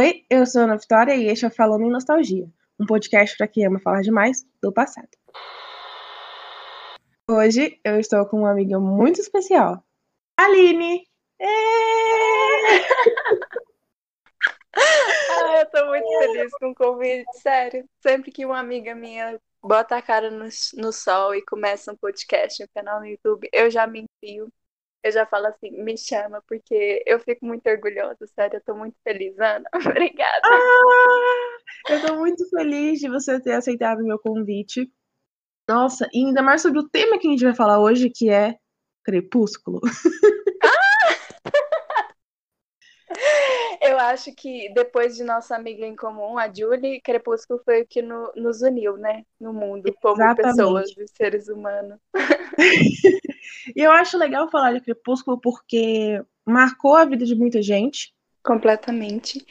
Oi, eu sou a Ana Vitória e este é Falando em Nostalgia, um podcast para quem ama falar demais do passado. Hoje eu estou com uma amiga muito especial, Aline. ah, eu tô muito feliz com o convite, sério. Sempre que uma amiga minha bota a cara no, no sol e começa um podcast, um canal no YouTube, eu já me enfio eu já falo assim, me chama, porque eu fico muito orgulhosa, sério, eu tô muito feliz, Ana. Obrigada. Ah, eu tô muito feliz de você ter aceitado o meu convite. Nossa, e ainda mais sobre o tema que a gente vai falar hoje, que é Crepúsculo. Ah! Eu acho que depois de nossa amiga em comum, a Julie, Crepúsculo foi o que no, nos uniu, né? No mundo, como Exatamente. pessoas, seres humanos. E eu acho legal falar de Crepúsculo porque marcou a vida de muita gente. Completamente.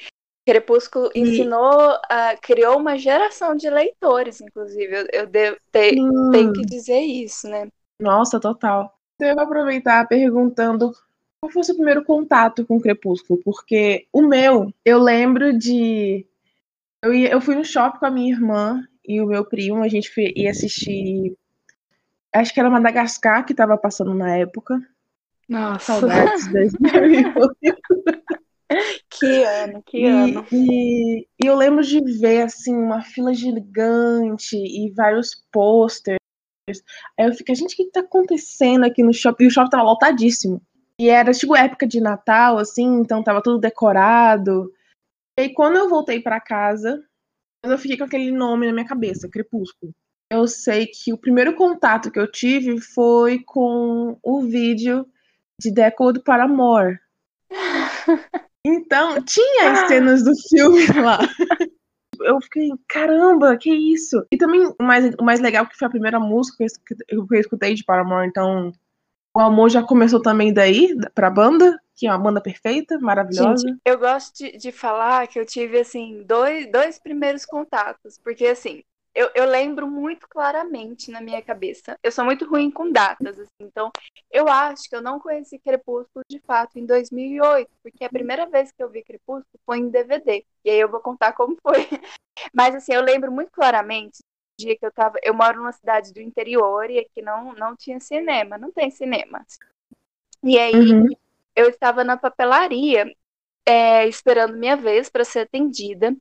Crepúsculo e... ensinou, uh, criou uma geração de leitores, inclusive. Eu, eu devo, te, hum. tenho que dizer isso, né? Nossa, total. Então, eu vou aproveitar perguntando qual foi o seu primeiro contato com Crepúsculo, porque o meu, eu lembro de. Eu, ia, eu fui no shopping com a minha irmã e o meu primo, a gente ia assistir Acho que era Madagascar que estava passando na época. Nossa. Saudades 2008. que ano, que e, ano. E, e, eu lembro de ver, assim, uma fila gigante e vários posters. Aí eu fiquei, gente, o que, que tá acontecendo aqui no shopping? E o shopping tava lotadíssimo. E era, tipo, época de Natal, assim, então tava tudo decorado. E aí, quando eu voltei para casa, eu fiquei com aquele nome na minha cabeça, Crepúsculo eu sei que o primeiro contato que eu tive foi com o vídeo de Decode para Amor. Então, tinha as cenas do filme lá. Eu fiquei, caramba, que isso? E também o mais, o mais legal que foi a primeira música que eu, que eu escutei de Paramore, então o amor já começou também daí, pra banda, que é uma banda perfeita, maravilhosa. Gente, eu gosto de, de falar que eu tive, assim, dois, dois primeiros contatos, porque, assim, eu, eu, lembro muito claramente na minha cabeça. Eu sou muito ruim com datas, assim, então eu acho que eu não conheci Crepúsculo de fato em 2008, porque a primeira vez que eu vi Crepúsculo foi em DVD. E aí eu vou contar como foi. Mas assim, eu lembro muito claramente dia que eu tava, eu moro numa cidade do interior e aqui não não tinha cinema, não tem cinema. E aí uhum. eu estava na papelaria é, esperando minha vez para ser atendida.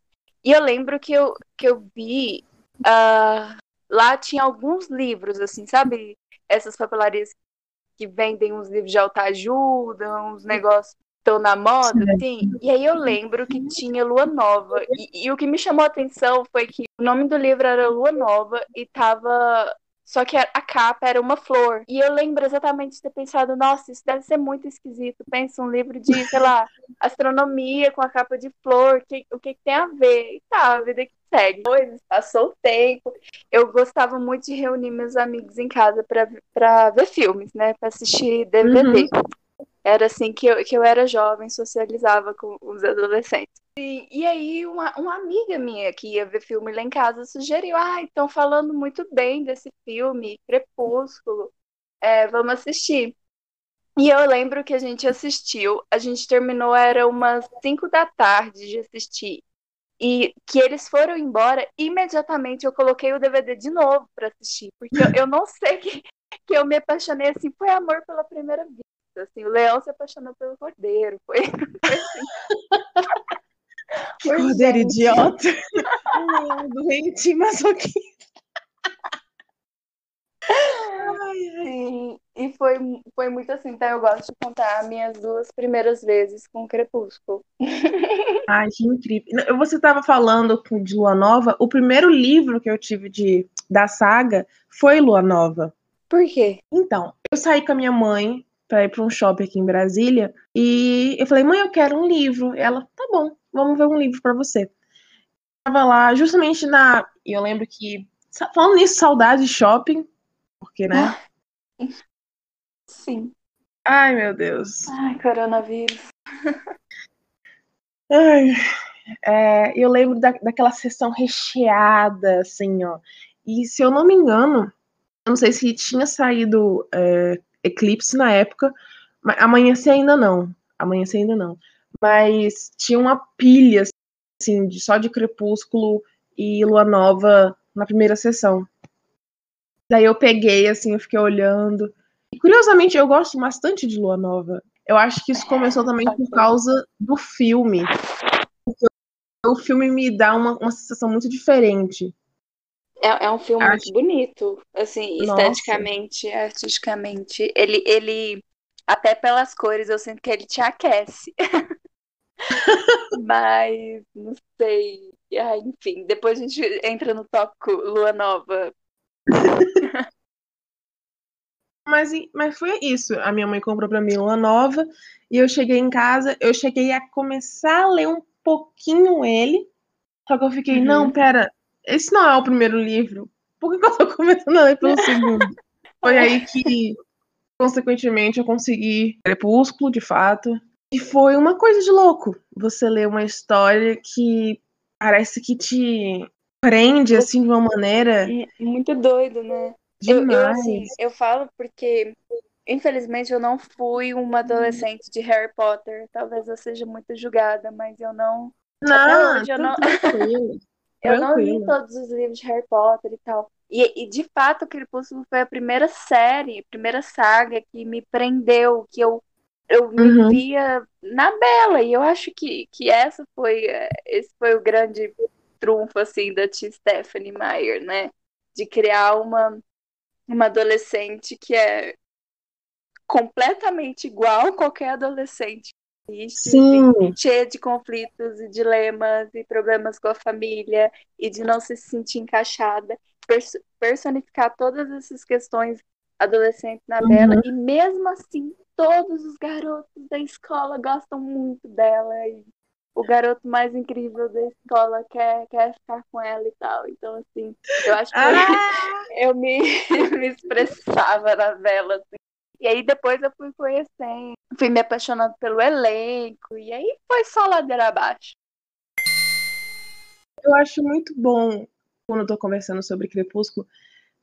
E eu lembro que eu, que eu vi Uh, lá tinha alguns livros, assim, sabe? Essas papelarias que vendem uns livros de autoajuda, uns negócios estão na moda, assim. E aí eu lembro que tinha Lua Nova. E, e, o que me chamou a atenção foi que o nome do livro era Lua Nova e tava só que a capa era uma flor. E eu lembro exatamente de ter pensado, nossa, isso deve ser muito esquisito. Pensa um livro de, sei lá, astronomia com a capa de flor, que, o que, que tem a ver? E tá, a vida que segue. Depois, passou o tempo. Eu gostava muito de reunir meus amigos em casa para ver filmes, né? Para assistir DVD. Uhum. Era assim que eu, que eu era jovem, socializava com os adolescentes. E, e aí, uma, uma amiga minha que ia ver filme lá em casa sugeriu: ah, estão falando muito bem desse filme, Crepúsculo, é, vamos assistir. E eu lembro que a gente assistiu, a gente terminou, era umas 5 da tarde de assistir. E que eles foram embora, imediatamente eu coloquei o DVD de novo para assistir. Porque eu, eu não sei que, que eu me apaixonei assim, foi amor pela primeira vista. Assim, o leão se apaixonou pelo cordeiro. Foi, foi assim. Que cordeiro idiota. Doente masoquista. Sim, e foi, foi muito assim, então eu gosto de contar minhas duas primeiras vezes com Crepúsculo. Ai, que incrível. Você estava falando de Lua Nova, o primeiro livro que eu tive de, da saga foi Lua Nova. Por quê? Então, eu saí com a minha mãe para ir para um shopping aqui em Brasília e eu falei, mãe, eu quero um livro. Ela, tá bom vamos ver um livro para você. Tava lá justamente na. E eu lembro que. Falando nisso, saudade de shopping. Porque, né? Ah, sim. Ai, meu Deus. Ai, coronavírus. Ai, é, eu lembro da, daquela sessão recheada, assim, ó. E se eu não me engano, eu não sei se tinha saído é, Eclipse na época, amanhecer ainda não. Amanhecer ainda não mas tinha uma pilha assim, de, só de Crepúsculo e Lua Nova na primeira sessão. Daí eu peguei, assim, eu fiquei olhando. E, curiosamente, eu gosto bastante de Lua Nova. Eu acho que isso começou também por causa do filme. O filme me dá uma, uma sensação muito diferente. É, é um filme muito bonito, assim, Nossa. esteticamente, artisticamente. Ele, ele, até pelas cores, eu sinto que ele te aquece. Mas, não sei. Ah, enfim, depois a gente entra no tópico Lua Nova. mas, mas foi isso. A minha mãe comprou pra mim Lua Nova. E eu cheguei em casa, eu cheguei a começar a ler um pouquinho ele. Só que eu fiquei, uhum. não, pera, esse não é o primeiro livro. Por que, eu tô começando a ler pelo segundo? Foi aí que, consequentemente, eu consegui Crepúsculo, de fato. E foi uma coisa de louco. Você lê uma história que parece que te prende, assim, de uma maneira... É, muito doido, né? Demais. Eu, eu, assim, eu falo porque, infelizmente, eu não fui uma adolescente de Harry Potter. Talvez eu seja muito julgada, mas eu não... Não, hoje, eu não... Eu não li todos os livros de Harry Potter e tal. E, e de fato, Crepúsculo foi a primeira série, a primeira saga que me prendeu, que eu, eu me uhum. via na Bela. E eu acho que, que essa foi, esse foi o grande trunfo, assim, da tia Stephanie Meyer, né? De criar uma, uma adolescente que é completamente igual a qualquer adolescente Sim. cheia de conflitos e dilemas e problemas com a família e de não se sentir encaixada, personificar todas essas questões adolescentes na uhum. Bela e mesmo assim todos os garotos da escola gostam muito dela e o garoto mais incrível da escola quer, quer ficar com ela e tal. Então, assim, eu acho que ah! eu me, me expressava na Bela, assim, e aí depois eu fui conhecendo, fui me apaixonando pelo elenco, e aí foi só ladeira abaixo. Eu acho muito bom, quando eu tô conversando sobre Crepúsculo,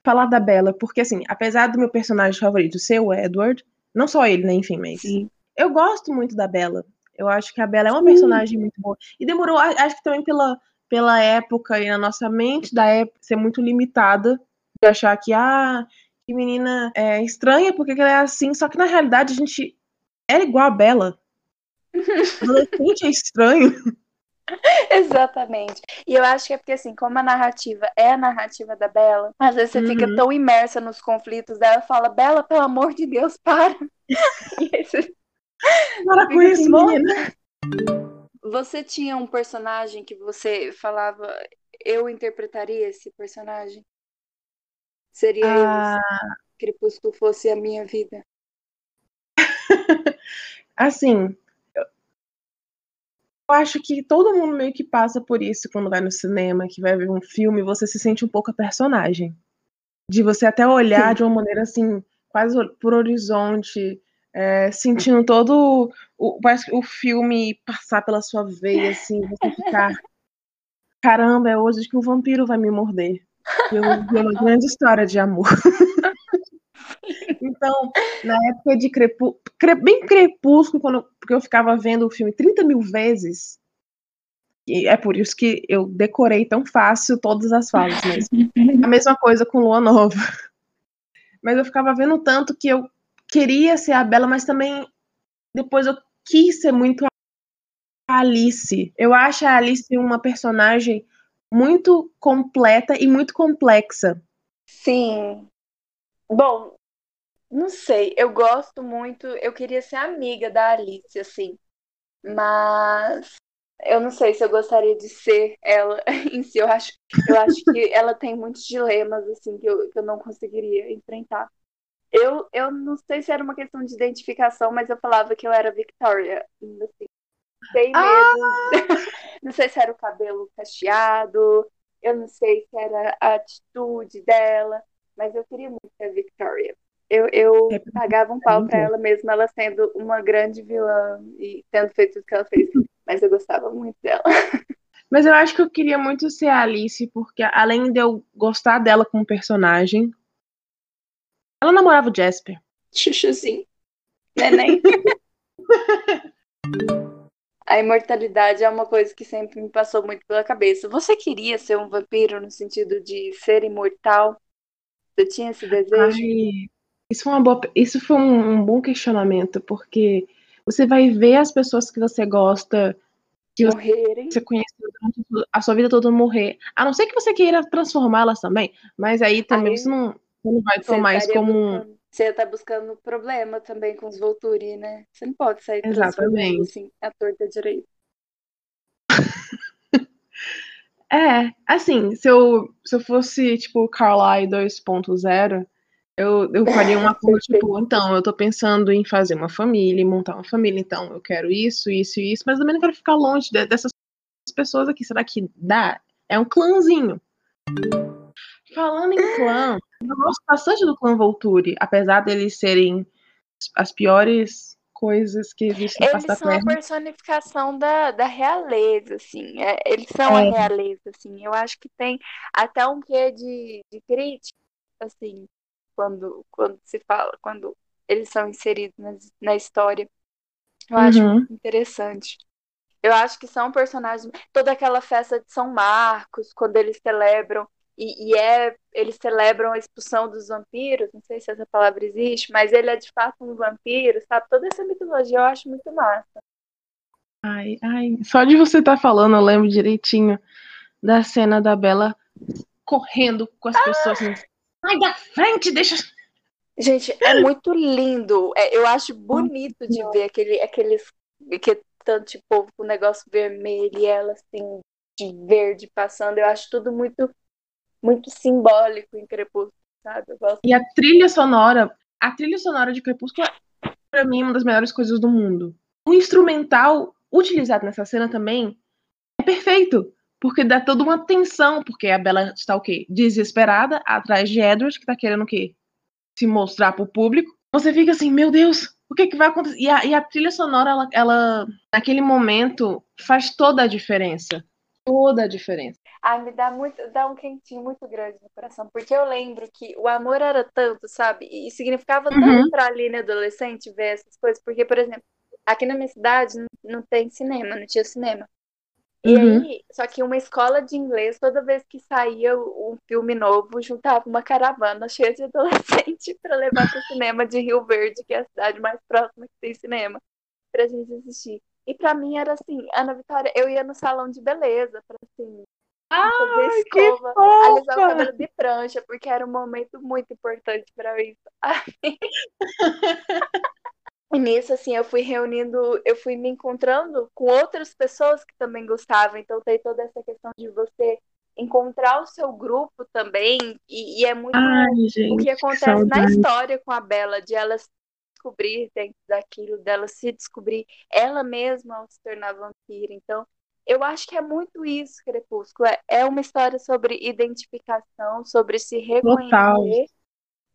falar da Bella, porque assim, apesar do meu personagem favorito ser o Edward, não só ele, né, enfim, mas Sim. eu gosto muito da Bella. Eu acho que a Bella é uma Sim. personagem muito boa. E demorou, acho que também pela, pela época e na nossa mente da época ser muito limitada, de achar que, ah, que menina é, estranha, porque ela é assim, só que na realidade a gente era igual a Bela. Adolescente é estranho. Exatamente. E eu acho que é porque, assim, como a narrativa é a narrativa da Bela, às vezes você uhum. fica tão imersa nos conflitos dela e fala, Bela, pelo amor de Deus, para. e aí você... Para com isso, assim, menina. Você tinha um personagem que você falava, eu interpretaria esse personagem? Seria ah... isso. Crepúsculo fosse a minha vida. assim, eu acho que todo mundo meio que passa por isso quando vai no cinema, que vai ver um filme, você se sente um pouco a personagem. De você até olhar Sim. de uma maneira assim, quase por horizonte, é, sentindo todo o, o filme passar pela sua veia, assim, você ficar. Caramba, é hoje que um vampiro vai me morder. Eu vi uma grande história de amor. então, na época de Crepúsculo, bem Crepúsculo, quando, porque eu ficava vendo o filme 30 mil vezes, e é por isso que eu decorei tão fácil todas as falas, mas a mesma coisa com Lua Nova. Mas eu ficava vendo tanto que eu queria ser a Bela, mas também depois eu quis ser muito a Alice. Eu acho a Alice uma personagem muito completa e muito complexa. Sim. Bom, não sei, eu gosto muito, eu queria ser amiga da Alice, assim, mas eu não sei se eu gostaria de ser ela em si. Eu acho, eu acho que ela tem muitos dilemas, assim, que eu, que eu não conseguiria enfrentar. Eu, eu não sei se era uma questão de identificação, mas eu falava que eu era Victoria, assim, sem medo. Ah! não sei se era o cabelo cacheado, eu não sei se era a atitude dela, mas eu queria muito ser a Victoria. Eu, eu é pagava um pau pra ela mesmo, ela sendo uma grande vilã e tendo feito tudo que ela fez. Mas eu gostava muito dela. Mas eu acho que eu queria muito ser a Alice, porque além de eu gostar dela como personagem, ela namorava o Jasper. Chuchuzinho. Neném. A imortalidade é uma coisa que sempre me passou muito pela cabeça. Você queria ser um vampiro no sentido de ser imortal? Você tinha esse desejo? Ai, isso foi, uma boa, isso foi um, um bom questionamento, porque você vai ver as pessoas que você gosta que Morrerem. você conheceu a sua vida toda morrer. A não ser que você queira transformá-las também, mas aí também Aí você, não, você não vai tomar isso como um. Você tá buscando problema também com os Volturi, né? Você não pode sair Exatamente. assim a torta direita. É, assim, se eu, se eu fosse, tipo, Carly 2.0, eu, eu faria uma coisa, tipo, então, eu tô pensando em fazer uma família, e montar uma família, então eu quero isso, isso e isso, mas também não quero ficar longe de- dessas pessoas aqui. Será que dá? É um clãzinho. Falando em clã, eu gosto bastante do clã Volturi, apesar deles serem as piores coisas que existem na Eles são a Terra. personificação da, da realeza, assim. É, eles são É. a realeza, assim. Eu acho que tem até um quê de, de crítica, assim, quando, quando se fala, quando eles são inseridos na, na história. Eu acho Uhum. muito interessante. Eu acho que são personagens. Toda aquela festa de São Marcos, quando eles celebram. E, e é, eles celebram a expulsão dos vampiros, não sei se essa palavra existe, mas ele é de fato um vampiro, sabe? Toda essa mitologia eu acho muito massa. Ai, ai, só de você estar falando, eu lembro direitinho da cena da Bela correndo com as pessoas assim, sai da frente, deixa. Gente, é muito lindo. É, eu acho bonito de ver aquele, aqueles que tanto de povo com negócio vermelho e ela assim de verde passando. Eu acho tudo muito muito simbólico em Crepúsculo, sabe? E a trilha sonora, a trilha sonora de Crepúsculo é, pra mim, uma das melhores coisas do mundo. O instrumental utilizado nessa cena também é perfeito, porque dá toda uma tensão, porque a Bella está o quê? Desesperada, atrás de Edward, que tá querendo o quê? Se mostrar pro público. Você fica assim, meu Deus, o que que vai acontecer? E a, e a trilha sonora, ela, ela, naquele momento, faz toda a diferença. Toda a diferença. Ai, me dá muito, dá um quentinho muito grande no coração, porque eu lembro que o amor era tanto, sabe? E significava Uhum. tanto pra Aline adolescente ver essas coisas, porque, por exemplo, aqui na minha cidade não, não tem cinema, não tinha cinema. E Uhum. aí, só que uma escola de inglês, toda vez que saía um filme novo, juntava uma caravana cheia de adolescente para levar pro cinema de Rio Verde, que é a cidade mais próxima que tem cinema, pra gente assistir. E pra mim era assim, Ana Vitória, eu ia no salão de beleza pra assim, fazer escova, alisar o cabelo de prancha, porque era um momento muito importante pra mim. E nisso, assim, eu fui reunindo, eu fui me encontrando com outras pessoas que também gostavam. Então tem toda essa questão de você encontrar o seu grupo também. E, e é muito Ai, o gente, que que acontece na saudade. história com a Bela, de ela se descobrir dentro daquilo, dela se descobrir ela mesma ao se tornar vampira. Então, eu acho que é muito isso, Crepúsculo. É, é uma história sobre identificação, sobre se Total.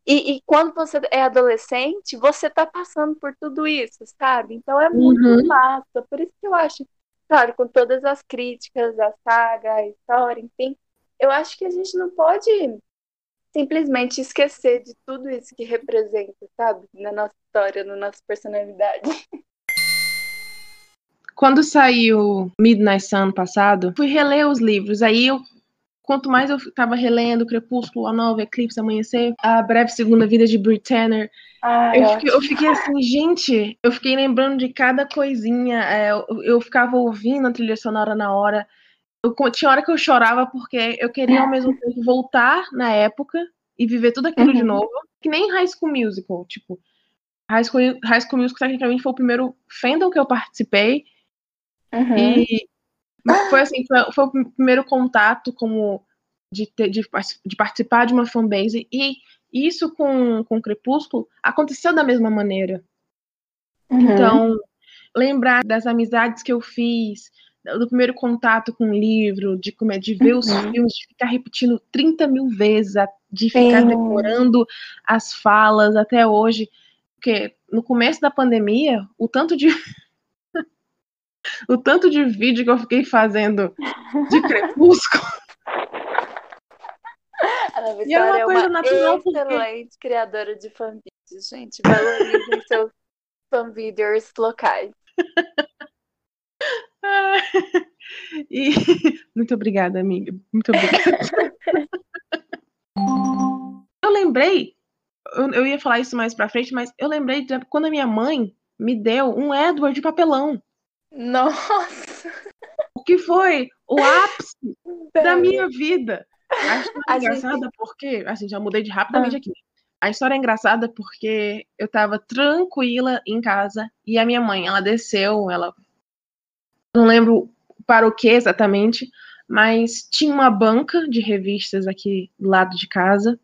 E, e quando você é adolescente, você tá passando por tudo isso, sabe? Então é muito Uhum. massa. Por isso que eu acho, claro, com todas as críticas, a saga, a história, enfim, eu acho que a gente não pode simplesmente esquecer de tudo isso que representa, sabe? Na nossa história, na nossa personalidade. Quando saiu Midnight Sun ano passado, fui reler os livros. Aí eu, quanto mais eu tava relendo Crepúsculo, A Nova, Eclipse, Amanhecer, A Breve Segunda Vida de Britannia, Ai, eu ó. fiquei, eu fiquei assim, gente, eu fiquei lembrando de cada coisinha. é, eu, eu ficava ouvindo a trilha sonora na hora. Eu, tinha hora que eu chorava porque eu queria ao mesmo tempo voltar na época e viver tudo aquilo de Uhum. novo. Que nem High School Musical, tipo. High School, High School Musical, tecnicamente, foi o primeiro fandom que eu participei. Uhum. E foi assim, foi, foi o primeiro contato como de, ter, de, de participar de uma fanbase. E isso com, com Crepúsculo aconteceu da mesma maneira. Uhum. Então, lembrar das amizades que eu fiz, do primeiro contato com o livro, de, como é, de ver os Uhum. filmes, de ficar repetindo 30 mil vezes, de ficar Sim. decorando as falas até hoje. Porque no começo da pandemia, o tanto de. O tanto de vídeo que eu fiquei fazendo de crepúsculo. Ana E é uma Vitória é coisa uma natural, porque- excelente criadora de fanvídeos, gente. Valorizem seus fanvídeos locais. E muito obrigada, amiga. Muito obrigada. eu lembrei, eu, eu, ia falar isso mais pra frente, mas eu lembrei de quando a minha mãe me deu um Edward de papelão. Nossa! O que foi o ápice da minha vida. A história é engraçada gente... porque, assim, já mudei de rapidamente ah. aqui. A história é engraçada porque eu tava tranquila em casa e a minha mãe, ela desceu, ela não lembro para o que exatamente, mas tinha uma banca de revistas aqui do lado de casa.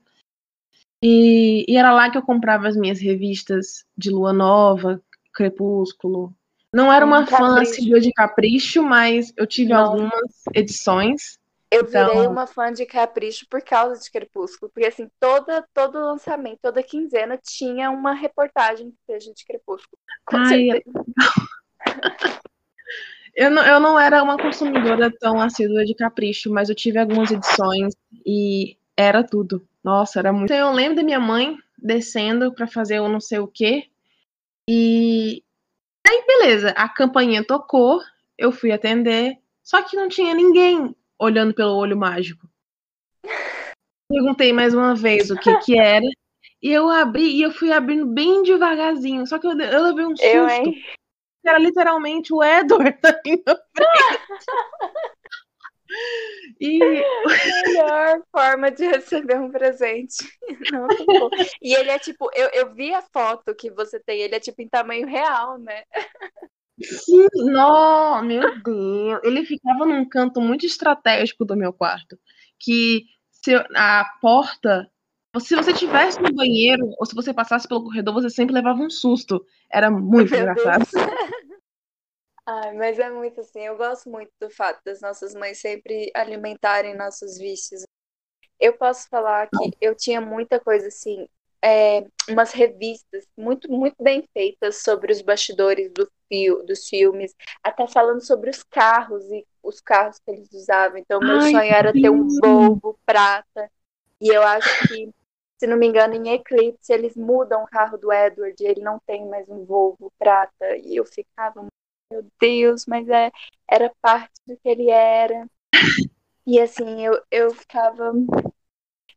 E, e, era lá que eu comprava as minhas revistas de Lua Nova, Crepúsculo. Não era uma fã assídua de Capricho, mas eu tive Nossa. algumas edições. Eu então... virei uma fã de Capricho por causa de Crepúsculo, porque assim, toda, todo lançamento, toda quinzena tinha uma reportagem que seja de Crepúsculo. Com Ai, Eu não, eu não era uma consumidora tão assídua de Capricho, mas eu tive algumas edições e era tudo. Nossa, era muito. Então, eu lembro da minha mãe descendo para fazer o não sei o quê. E aí, beleza, a campainha tocou, eu fui atender, só que não tinha ninguém olhando pelo olho mágico. Perguntei mais uma vez o que que era, e eu abri, e eu fui abrindo bem devagarzinho, só que eu, eu levei um susto. Eu, hein? era literalmente o Edward ali na frente. E melhor forma de receber um presente. Não, e ele é tipo, eu, eu vi a foto que você tem, ele é tipo em tamanho real, né? Sim, não, meu Deus. Ele ficava num canto muito estratégico do meu quarto. Que se a porta. Se você tivesse no banheiro, ou se você passasse pelo corredor, você sempre levava um susto. Era muito meu engraçado. Deus. Ai, mas é muito assim, eu gosto muito do fato das nossas mães sempre alimentarem nossos vícios. Eu posso falar que eu tinha muita coisa assim, é, umas revistas muito, muito bem feitas sobre os bastidores do fio, dos filmes, até falando sobre os carros e os carros que eles usavam. Então, meu Ai, sonho era ter um Volvo prata. E eu acho que, se não me engano, em Eclipse eles mudam o carro do Edward, ele não tem mais um Volvo prata. E eu ficava meu Deus, mas é, era parte do que ele era. E assim, eu, eu ficava.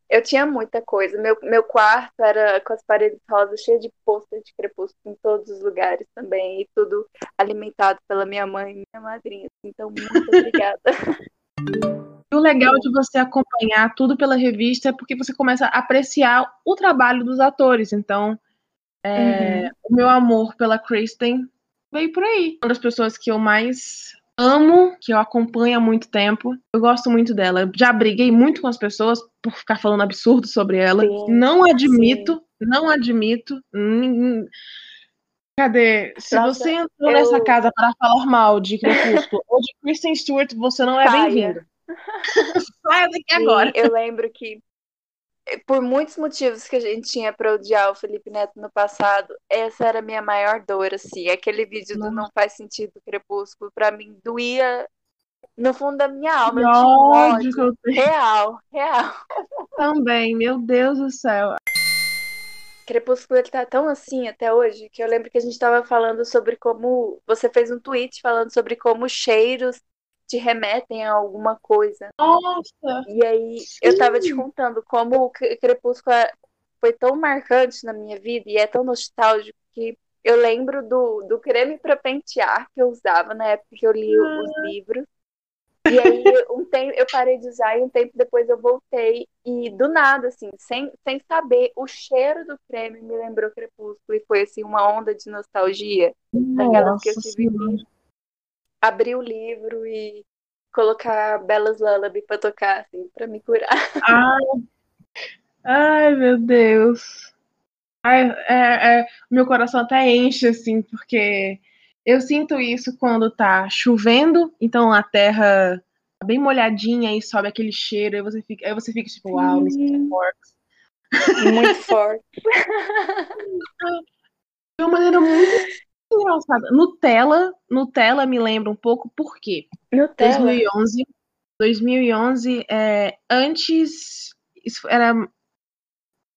Eu tinha muita coisa. Meu, meu quarto era com as paredes rosas, cheio de pôster de crepúsculo em todos os lugares também. E tudo alimentado pela minha mãe e minha madrinha. Então, muito obrigada. o legal de você acompanhar tudo pela revista é porque você começa a apreciar o trabalho dos atores. Então, é, uhum. o meu amor pela Kristen veio por aí. Uma das pessoas que eu mais amo, que eu acompanho há muito tempo. Eu gosto muito dela. Eu já briguei muito com as pessoas por ficar falando absurdo sobre ela. Sim, não admito, sim. não admito. Cadê? Se Nossa, você entrou eu... nessa casa para falar mal de Crepúsculo ou de Kristen Stewart, você não é bem-vindo. Saia daqui sim, agora. Eu lembro que por muitos motivos que a gente tinha para odiar o Felipe Neto no passado, essa era a minha maior dor, assim. Aquele vídeo do Não Faz Sentido Crepúsculo, para mim, doía no fundo da minha alma. ódio, ódio. Real, real. Também, meu Deus do céu. Crepúsculo ele tá tão assim até hoje que eu lembro que a gente estava falando sobre como você fez um tweet falando sobre como cheiros te remetem a alguma coisa. Nossa! E aí sim. eu tava te contando como o Crepúsculo é, foi tão marcante na minha vida e é tão nostálgico que eu lembro do, do creme para pentear que eu usava na época que eu li ah. os livros. E aí um tempo eu parei de usar e um tempo depois eu voltei e do nada assim, sem, sem saber, o cheiro do creme me lembrou Crepúsculo e foi assim uma onda de nostalgia daquelas que eu tive abrir o livro e colocar Belas Lullaby pra tocar, assim, pra me curar. Ai, ai meu Deus. Ai, é, é, meu coração até enche, assim, porque eu sinto isso quando tá chovendo, então a terra tá bem molhadinha e sobe aquele cheiro, aí você fica, aí você fica tipo, uau, forte. Muito forte. De uma maneira muito engraçada. Nutella, Nutella me lembra um pouco por quê? Nutella. 2011, 2011 é, antes isso era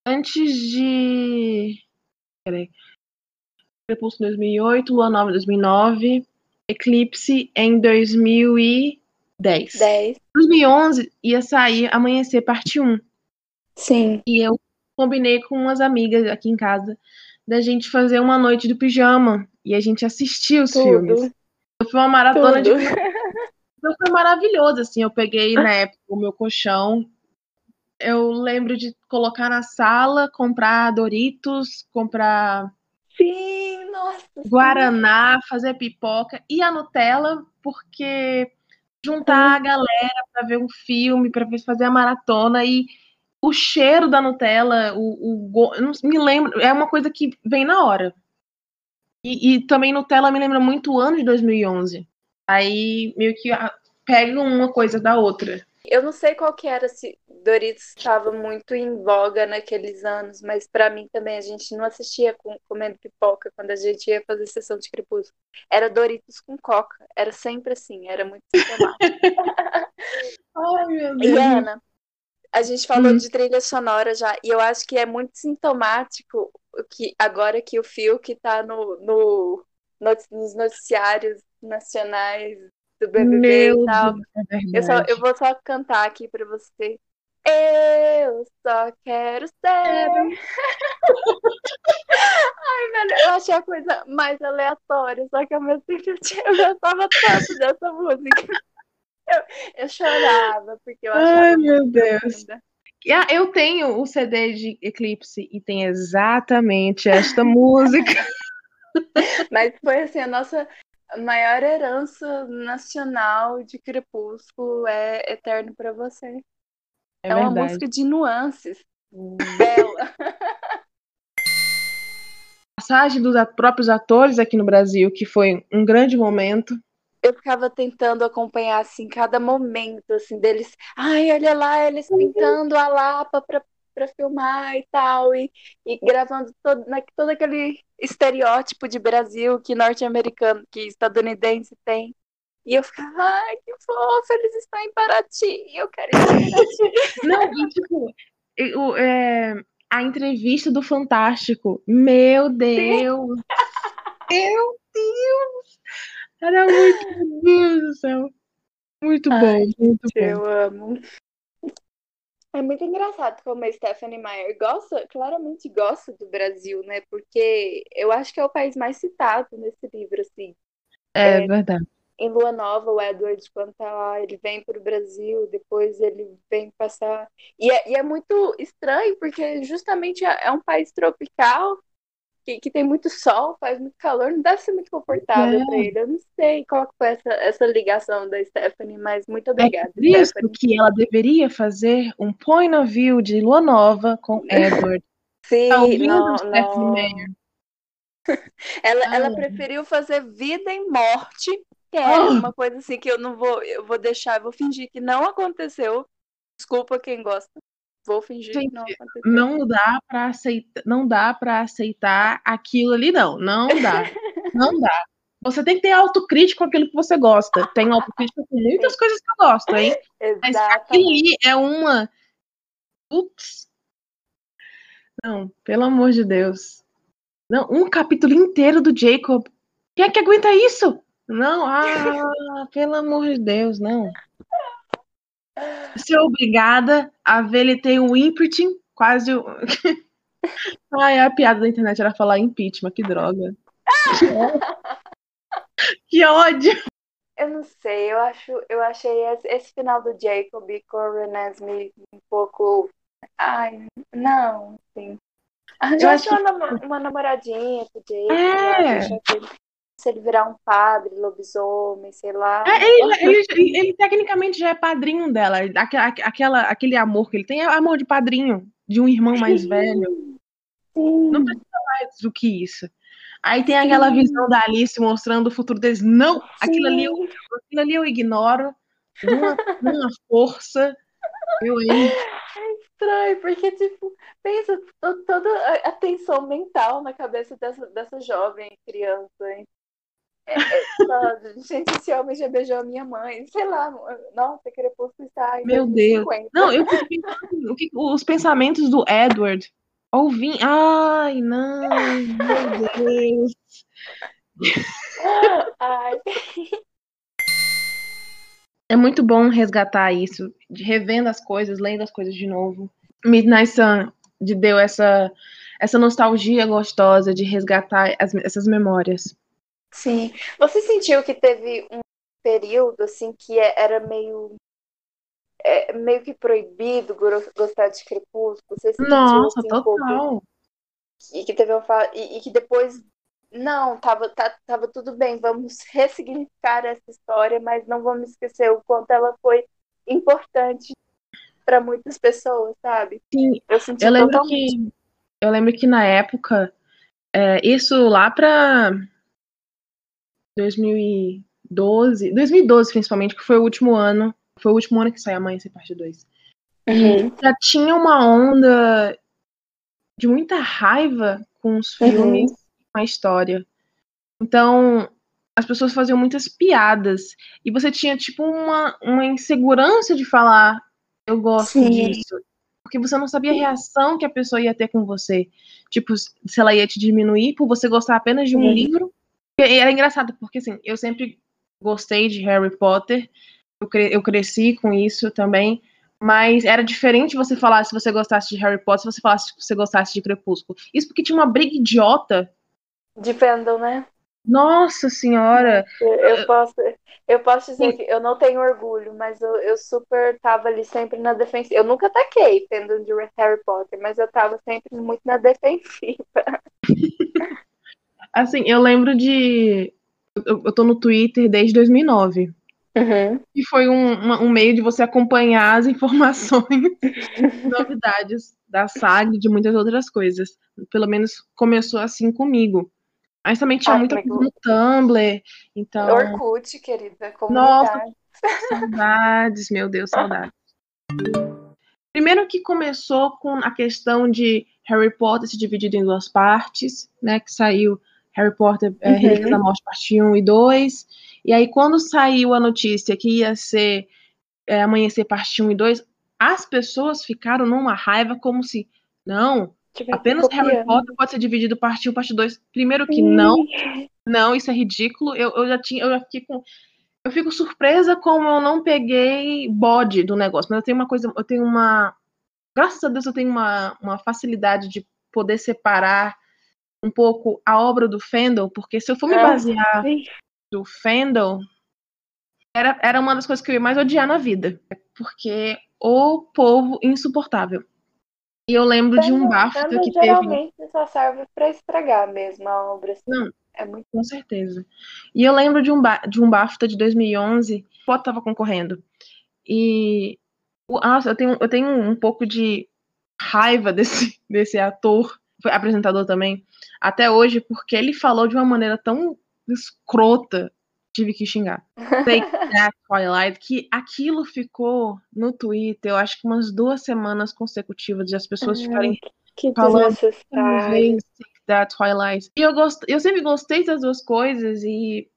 antes de peraí. Crepúsculo 2008, Lua Nova 2009, Eclipse em 2010. 10. 10. 2011 ia sair Amanhecer Parte 1. Sim. E eu combinei com umas amigas aqui em casa da gente fazer uma noite do pijama. E a gente assistiu os Tudo. filmes. Foi uma maratona Tudo. de Então foi maravilhoso, assim. Eu peguei na época o meu colchão. Eu lembro de colocar na sala, comprar Doritos, comprar Sim, nossa. Guaraná, fazer pipoca e a Nutella, porque juntar a galera para ver um filme, para fazer a maratona e o cheiro da Nutella, o, o não me lembro, é uma coisa que vem na hora. E, e também Nutella me lembra muito o ano de 2011. Aí meio que pega uma coisa da outra. Eu não sei qual que era se Doritos estava muito em voga naqueles anos, mas pra mim também a gente não assistia com- comendo pipoca quando a gente ia fazer sessão de crepúsculo. Era Doritos com coca, era sempre assim, era muito sintomático. Ai, meu E Ana, a gente falou Hum. de trilha sonora já, e eu acho que é muito sintomático que agora que o Fiuk tá no, no, nos noticiários nacionais do BBB Meu e tal. Deus, é Eu, só, eu vou só cantar aqui pra você. Eu só quero ser. Ai, velho, eu achei a coisa mais aleatória, só que ao mesmo tempo eu, tinha- eu gostava tanto dessa música. Eu, eu chorava, porque eu achava Ai, meu Deus. linda. Ah, eu tenho o CD de Eclipse e tem exatamente esta música. Mas foi assim, a nossa maior herança nacional de Crepúsculo é Eterno pra Você. É, É uma verdade. música de nuances. Bela. Passagem dos próprios atores aqui no Brasil, que foi um grande momento. Eu ficava tentando acompanhar assim cada momento assim deles. Ai, olha lá, eles pintando a Lapa para para filmar e tal e, e gravando todo, na, todo aquele estereótipo de Brasil que norte-americano, que estadunidense tem. E eu ficava, ai, que fofo, eles estão em Paraty, eu quero ir em Paraty. Não, e tipo, e o- é, a entrevista do Fantástico. Meu Deus! Meu Deus! Era muito, meu Deus do céu. Muito bom, Ai, muito bom. Eu amo. É muito engraçado como a Stephanie Meyer gosta, claramente gosta do Brasil, né? Porque eu acho que é o país mais citado nesse livro, assim. É verdade. Em Lua Nova, o Edward, quando tá lá, ele vem pro Brasil, depois ele vem passar. E é, e é muito estranho, porque justamente é, é um país tropical, que, que tem muito sol, faz muito calor, não deve ser muito confortável É. pra ele. Eu não sei qual foi essa, essa ligação da Stephanie, mas muito É obrigada, por isso Stephanie. que ela deveria fazer um point of view de Lua Nova com Edward. Sim, Tá não, Stephanie não. Ela, ela Ah. preferiu fazer vida e morte, que é Ah. uma coisa assim que eu não vou, eu vou deixar, eu vou fingir que não aconteceu. Desculpa quem gosta. Vou fingir que não aconteceu. Não dá para aceitar, não dá para aceitar aquilo ali não, não dá. Não dá. Você tem que ter autocrítica com aquilo que você gosta. Tenho autocrítica com muitas coisas que eu gosto, hein? Mas aquilo ali é uma Ups. Não, pelo amor de Deus. Não, um capítulo inteiro do Jacob. Quem é que aguenta isso? Não, ah, pelo amor de Deus, não. Ser obrigada a ver ele ter um impeachment, quase. Ai, a piada da internet era falar impeachment, que droga. Que ódio. Eu não sei, eu acho, eu achei esse, final do Jacob com o René Smith um pouco. Ai, não, assim. Eu acho uma, uma namoradinha pro Jacob, É. se ele virar um padre, lobisomem, sei lá. É, ele, ele- ele tecnicamente já é padrinho dela. Aquela, aquela, aquele amor que ele tem é amor de padrinho, de um irmão mais velho. Sim. Não precisa mais do que isso. Aí tem aquela visão da Alice mostrando o futuro deles. Não, aquilo ali, eu- aquilo ali eu ignoro. Numa, numa força. Eu, hein? estranho, porque, tipo, pensa to- toda a a tensão mental na cabeça dessa, dessa jovem criança, hein? É, é, gente, esse homem já beijou a minha mãe, sei lá, nossa, Crepúsculo está em Meu Deus. 2050. Não, eu fico pensando os pensamentos do Edward. Ouvi. Ai, não, meu Deus. Ai, É muito bom resgatar isso, revendo as coisas, lendo as coisas de novo. Midnight Sun de deu essa essa nostalgia gostosa de resgatar as, essas memórias. Sim. Você sentiu que teve um período assim que é, era meio é, meio que proibido gostar de Crepúsculo? Você sentiu, Nossa, assim, total. Um e que teve uma e, e, que depois não, tava, tá, tava tudo bem, vamos ressignificar essa história, mas não vamos esquecer o quanto ela foi importante para muitas pessoas, sabe? Sim, eu, eu lembro totalmente. que eu lembro que na época, é, isso lá para 2012, 2012 principalmente, que foi o último ano, foi o último ano que saiu Amanhecer Parte 2. Uhum. Já tinha uma onda de muita raiva com os uhum. filmes, uhum. com a história. Então, as pessoas faziam muitas piadas. E você tinha, tipo, uma, uma insegurança de falar, eu gosto Sim. disso porque você não sabia a reação que a pessoa ia ter com você. Tipo, se ela ia te diminuir por você gostar apenas de um uhum. livro. E era engraçado, porque assim, eu sempre gostei de Harry Potter, eu, cre eu cresci com isso também, mas era diferente você falar se você gostasse de Harry Potter, se você falasse se você gostasse de Crepúsculo. Isso porque tinha uma briga idiota. De fandom, né? Nossa senhora! Eu, eu, posso, eu posso dizer que eu não tenho orgulho, mas eu, eu super tava ali sempre na defensiva. Eu nunca taquei tendo de Harry Potter, mas eu tava sempre muito na defensiva. assim, eu lembro de. Eu, eu tô no Twitter desde 2009. Uhum. E foi um, uma, um meio de você acompanhar as informações, novidades da saga e de muitas outras coisas. Pelo menos começou assim comigo. Mas também tinha Ai, muita coisa no Tumblr, então... Orkut, querida, comunidade. Nossa, saudades, meu Deus, saudades. Primeiro que começou com a questão de Harry Potter se dividido em duas partes, né, que saiu Harry Potter é, uhum. Relíquias da Morte, parte 1 e 2, e aí quando saiu a notícia que ia ser é, Amanhecer, parte 1 e 2, as pessoas ficaram numa raiva como se, não, Apenas Harry Potter pode ser dividido parte 1 parte 2. Primeiro que não. Não, isso é ridículo. Eu, eu já tinha. Eu já fiquei com. Eu fico surpresa como eu não peguei bode do negócio. Mas eu tenho uma coisa. Eu tenho uma. Graças a Deus eu tenho uma, uma facilidade de poder separar um pouco a obra do Fendel, porque se eu for me ah, basear do Fendel, era, era uma das coisas que eu ia mais odiar na vida. Porque o povo insuportável. E eu lembro de um BAFTA que teve. Geralmente só serve para estragar mesmo a obra. Assim. Não, é muito. Com certeza. E eu lembro de um, de um BAFTA de 2011, o Potter estava concorrendo. E. Nossa, eu tenho, eu tenho um pouco de raiva desse, desse ator, apresentador também, até hoje, porque ele falou de uma maneira tão escrota tive que xingar. Take That Twilight, que aquilo ficou no Twitter, eu acho que umas duas semanas consecutivas de as pessoas ficarem que falando Take That Twilight. E eu, gost... eu sempre gostei das duas coisas e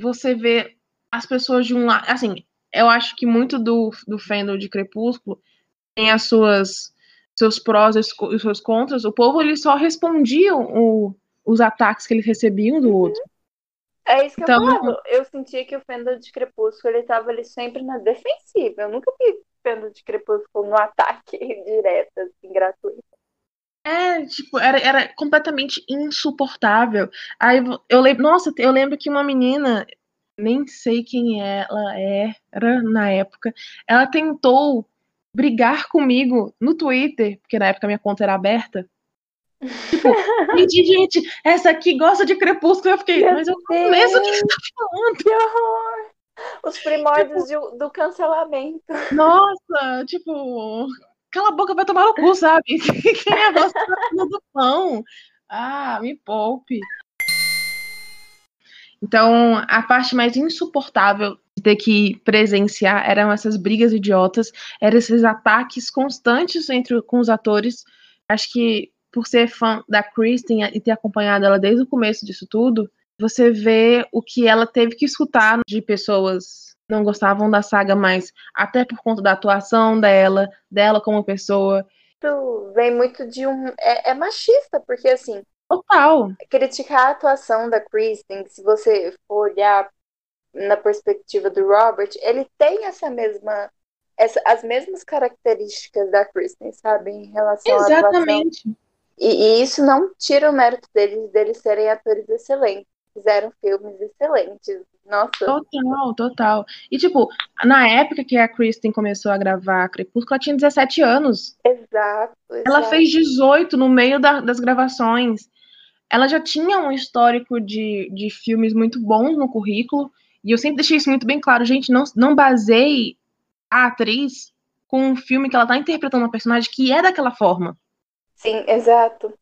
você vê as pessoas de um lado, assim, eu acho que muito do, do fandom de Crepúsculo tem as suas seus prós e seus contras. O povo ele só respondia o, os ataques que eles recebiam do uhum. outro. É isso que então, eu falava. Eu sentia que o Fenda de Crepúsculo ele tava ali sempre na defensiva. Eu nunca vi Fenda de Crepúsculo no ataque direto, assim, gratuito. É, tipo, era, era completamente insuportável. Aí eu lembro, nossa, eu lembro que uma menina, nem sei quem ela era na época, ela tentou brigar comigo no Twitter, porque na época minha conta era aberta, Tipo, gente, gente, essa aqui gosta de crepúsculo. Eu fiquei, Meu mas eu conheço o que você tá falando. Que horror! Os primórdios tipo, de, do cancelamento. Nossa, tipo, cala a boca, vai tomar no cu, sabe? Quem é você do pão? Ah, me poupe. Então, a parte mais insuportável ter que presenciar eram essas brigas idiotas, eram esses ataques constantes entre com os atores. Acho que por ser fã da Kristen e ter acompanhado ela desde o começo disso tudo, você vê o que ela teve que escutar de pessoas que não gostavam da saga mais, até por conta da atuação dela, dela como pessoa. Isso vem muito de um. É, é machista, porque assim. Total. Criticar a atuação da Kristen, se você for olhar na perspectiva do Robert, ele tem essa mesma essa, as mesmas características da Kristen, sabe, em relação Exatamente. à e, e, isso não tira o mérito deles, deles serem atores excelentes. Fizeram filmes excelentes. Nossa. Total, total. E, tipo, na época que a Kristen começou a gravar Crepúsculo, ela tinha 17 anos. Exato. exato. Ela fez 18 no meio da, das gravações. Ela já tinha um histórico de, de filmes muito bons no currículo. E eu sempre deixei isso muito bem claro. Gente, não, não baseie a atriz com um filme que ela tá interpretando uma personagem que é daquela forma. Sim, exato.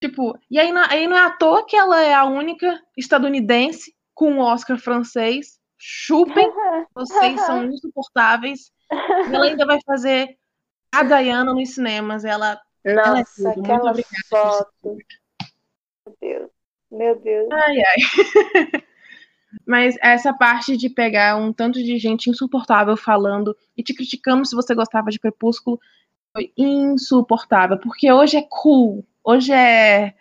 Tipo, e aí, aí não é à toa que ela é a única estadunidense com um Oscar francês. Chupem, vocês são insuportáveis. E ela ainda vai fazer a Diana nos cinemas. Ela, Nossa, ela é tudo. aquela foto. Meu Deus. Meu Deus. Ai, ai. Mas essa parte de pegar um tanto de gente insuportável falando e te criticando se você gostava de Crepúsculo foi insuportável, porque hoje é cool, hoje é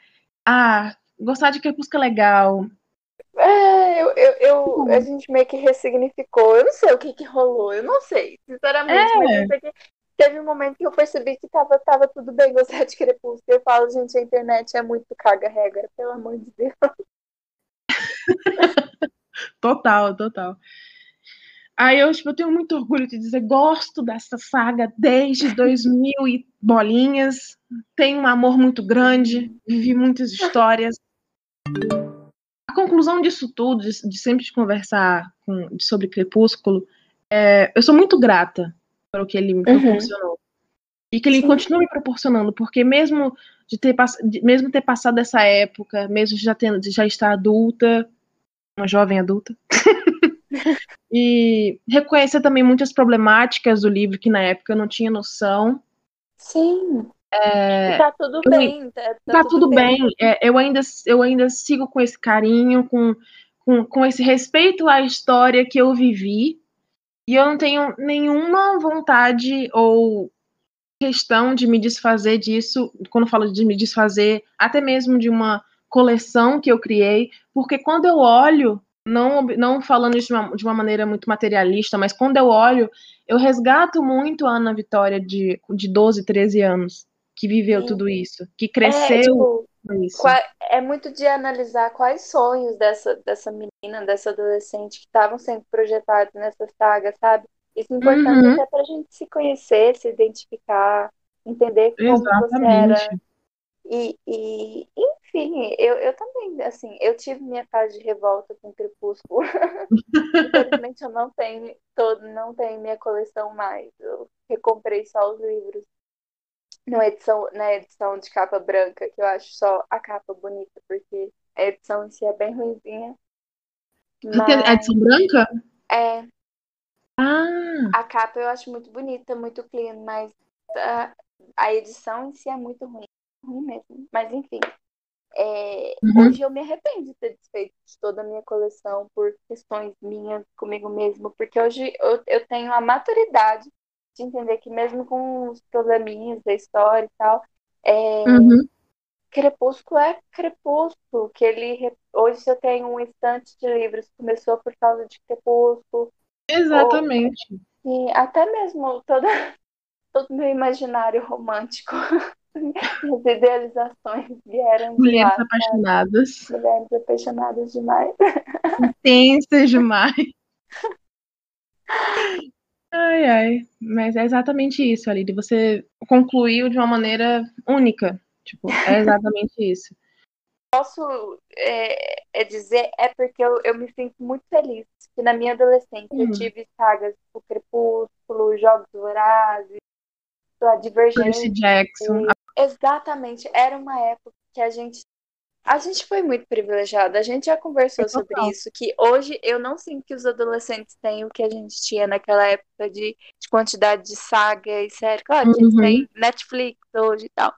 ah, gostar de Crepúsculo é legal. É, eu, eu, eu a gente meio que ressignificou. Eu não sei o que, que rolou, eu não sei, sinceramente, é. mas eu sei que teve um momento que eu percebi que tava, tava tudo bem gostar de Crepúsculo. Eu falo, gente, a internet é muito carga-regra, pelo amor de Deus. total, total. Aí eu, tipo, eu tenho muito orgulho de dizer, gosto dessa saga desde 2000 e bolinhas, tenho um amor muito grande, vivi muitas histórias. A conclusão disso tudo, de, de sempre conversar com, sobre Crepúsculo, é, eu sou muito grata pelo que ele me uhum. proporcionou. E que ele Sim. continua me proporcionando, porque mesmo de ter, de, mesmo ter passado essa época, mesmo já, tendo, de já estar adulta, uma jovem adulta, e reconhecer também muitas problemáticas do livro que na época eu não tinha noção. Sim. É, tá tudo eu, bem. Tá, tá, tá tudo, tudo, bem. bem. É, eu, ainda, eu ainda sigo com esse carinho, com, com, com esse respeito à história que eu vivi. E eu não tenho nenhuma vontade ou questão de me desfazer disso, quando falo de me desfazer, até mesmo de uma coleção que eu criei, porque quando eu olho não, não falando isso de uma, de uma maneira muito materialista, mas quando eu olho, eu resgato muito a Ana Vitória de, de 12, 13 anos, que viveu Sim. tudo isso, que cresceu é, tipo, isso. É muito de analisar quais sonhos dessa, dessa menina, dessa adolescente que estavam sendo projetados nessa saga, sabe? Isso é importante uhum. até pra gente se conhecer, se identificar, entender como Exatamente. você era. E, e, enfim, eu, eu também, assim, eu tive minha fase de revolta com Crepúsculo. Infelizmente eu não tenho todo, não tenho minha coleção mais. Eu recomprei só os livros na edição, na edição de capa branca, que eu acho só a capa bonita, porque a edição em si é bem ruimzinha. Mas... A edição branca? É. Ah. A capa eu acho muito bonita, muito clean, mas a, a edição em si é muito ruim. Ruim mesmo. Mas enfim. É, uhum. Hoje eu me arrependo de ter desfeito de toda a minha coleção por questões minhas comigo mesmo, porque hoje eu, eu tenho a maturidade de entender que mesmo com os probleminhas da história e tal, é, uhum. Crepúsculo é Crepúsculo, que ele hoje eu tenho um estante de livros que começou por causa de Crepúsculo. Exatamente. Ou, e até mesmo toda, todo o meu imaginário romântico As idealizações vieram Mulheres lá, apaixonadas. Mulheres apaixonadas demais. Intensas demais. Ai, ai. Mas é exatamente isso, Aline. Você concluiu de uma maneira única. Tipo, é exatamente isso. Posso é, é dizer, é porque eu, eu me sinto muito feliz que na minha adolescência eu uhum. tive sagas tipo Crepúsculo, Jogos Vorazes, a Divergência. Percy Jackson, Exatamente. Era uma época que a gente. A gente foi muito privilegiada. A gente já conversou sobre isso. Que hoje eu não sinto que os adolescentes têm o que a gente tinha naquela época de, de quantidade de saga e série. Claro, uhum. a gente tem Netflix hoje e tal.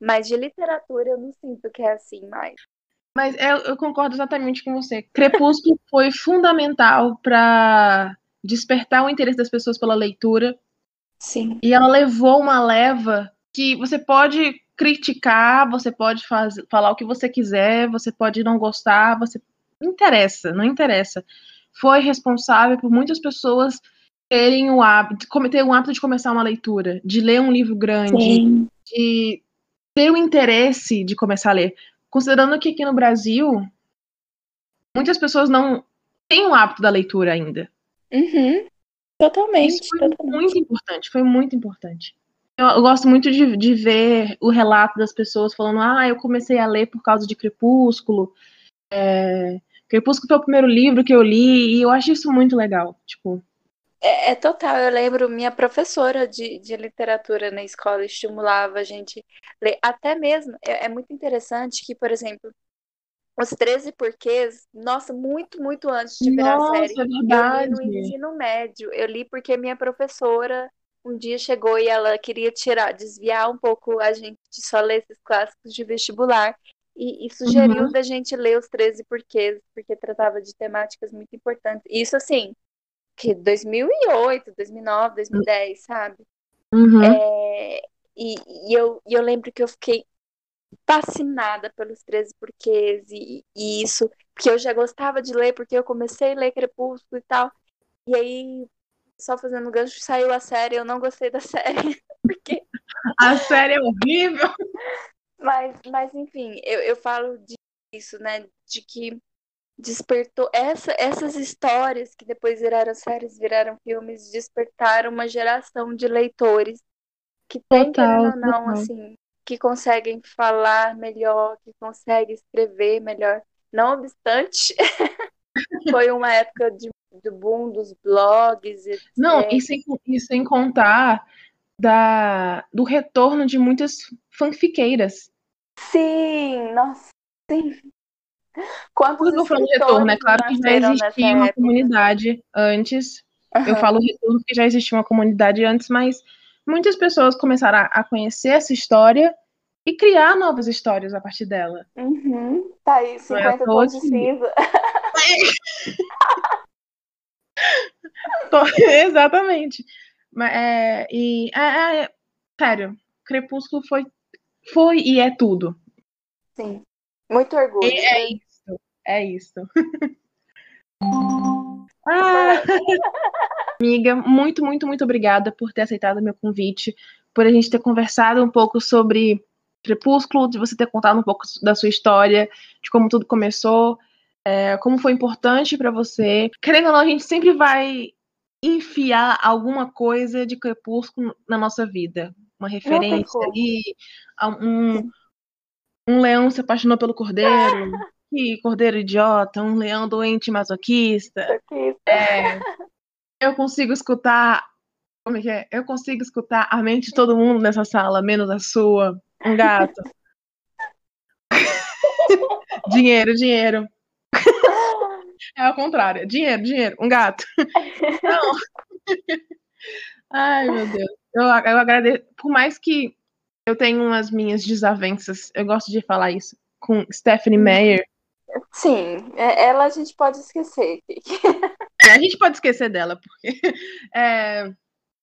Mas de literatura eu não sinto que é assim mais. Mas eu, eu concordo exatamente com você. Crepúsculo foi fundamental para despertar o interesse das pessoas pela leitura. Sim. E ela levou uma leva que você pode criticar, você pode fazer, falar o que você quiser, você pode não gostar, você interessa, não interessa. Foi responsável por muitas pessoas terem o hábito, cometer o hábito de começar uma leitura, de ler um livro grande, Sim. de ter o interesse de começar a ler. Considerando que aqui no Brasil, muitas pessoas não têm o hábito da leitura ainda. Uhum. Totalmente. Isso foi totalmente. muito importante, foi muito importante. Eu, eu gosto muito de, de, ver o relato das pessoas falando: ah, eu comecei a ler por causa de Crepúsculo. É, Crepúsculo foi o primeiro livro que eu li, e eu acho isso muito legal. Tipo, é, é, total, eu lembro, minha professora de, de literatura na escola estimulava a gente ler, até mesmo, é, é muito interessante que, por exemplo, os 13 porquês, nossa, muito, muito antes de virar nossa, série. É verdade. Eu li no ensino médio. Eu li porque minha professora um dia chegou e ela queria tirar, desviar um pouco a gente de só ler esses clássicos de vestibular. E, e sugeriu uhum. da gente ler os 13 porquês, porque tratava de temáticas muito importantes. Isso, assim, que 2008, 2009, 2010, sabe? Uhum. É, e, e, eu, e eu lembro que eu fiquei fascinada pelos 13 porquês e, e isso, porque eu já gostava de ler, porque eu comecei a ler Crepúsculo e tal. E aí, só fazendo gancho, saiu a série, eu não gostei da série, porque... A série é horrível! Mas, mas enfim, eu, eu falo disso, né, de que despertou essa, essas histórias que depois viraram séries, viraram filmes, despertaram uma geração de leitores que tem, total, querendo ou não, total. assim, que conseguem falar melhor, que conseguem escrever melhor. Não obstante, foi uma época de, do boom dos blogs. Etc. Não, e sem, e sem contar da, do retorno de muitas fanfiqueiras. Sim, nossa, sim. Quantos eu falo retorno, é claro que já existia uma época. comunidade antes. Uhum. Eu falo retorno porque já existia uma comunidade antes, mas muitas pessoas começaram a conhecer essa história e criar novas histórias a partir dela. Uhum. Tá aí, 50 é pontos. Exatamente. É, e é, é, sério, Crepúsculo foi, foi e é tudo. Sim. Muito orgulho. É, é isso. É isso. ah, amiga, muito, muito, muito obrigada por ter aceitado o meu convite, por a gente ter conversado um pouco sobre Crepúsculo, de você ter contado um pouco da sua história, de como tudo começou, é, como foi importante para você. Querendo ou não, a gente sempre vai enfiar alguma coisa de Crepúsculo na nossa vida. Uma referência ali, um, um leão se apaixonou pelo cordeiro. Que cordeiro idiota, um leão doente masoquista. É, eu consigo escutar. Como é que é? Eu consigo escutar a mente de todo mundo nessa sala, menos a sua. Um gato. dinheiro, dinheiro. É ao contrário. Dinheiro, dinheiro. Um gato. Não. Ai, meu Deus. Eu, eu agradeço. Por mais que eu tenho as minhas desavenças, eu gosto de falar isso, com Stephanie Meyer. Sim, é, ela a gente pode esquecer. É, a gente pode esquecer dela, porque é,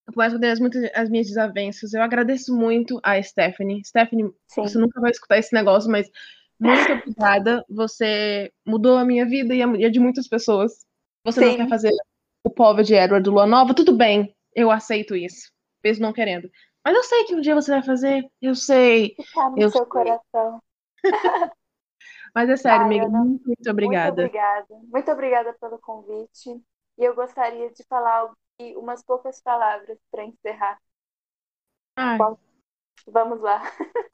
por mais que muitas as minhas desavenças, eu agradeço muito a Stephanie. Stephanie, Sim. você nunca vai escutar esse negócio, mas muito obrigada. Você mudou a minha vida e a de muitas pessoas. Você Sim. não quer fazer o povo de Edward do Lua Nova? Tudo bem, eu aceito isso, mesmo não querendo. Mas eu sei que um dia você vai fazer. Eu sei. Está no eu seu sei. coração. Mas é sério, amiga, muito, muito obrigada. Muito obrigada. Muito obrigada pelo convite. E eu gostaria de falar umas poucas palavras para encerrar. Ai. Vamos lá.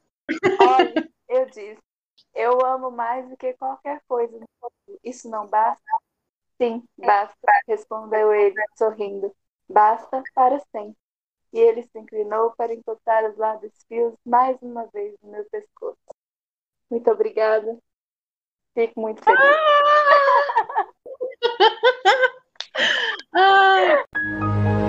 Olha, eu disse, eu amo mais do que qualquer coisa. Isso não basta? Sim, basta, respondeu ele, sorrindo. Basta para sempre e ele se inclinou para encontrar os lábios fios mais uma vez no meu pescoço. Muito obrigada. Fico muito feliz. Ah! uh.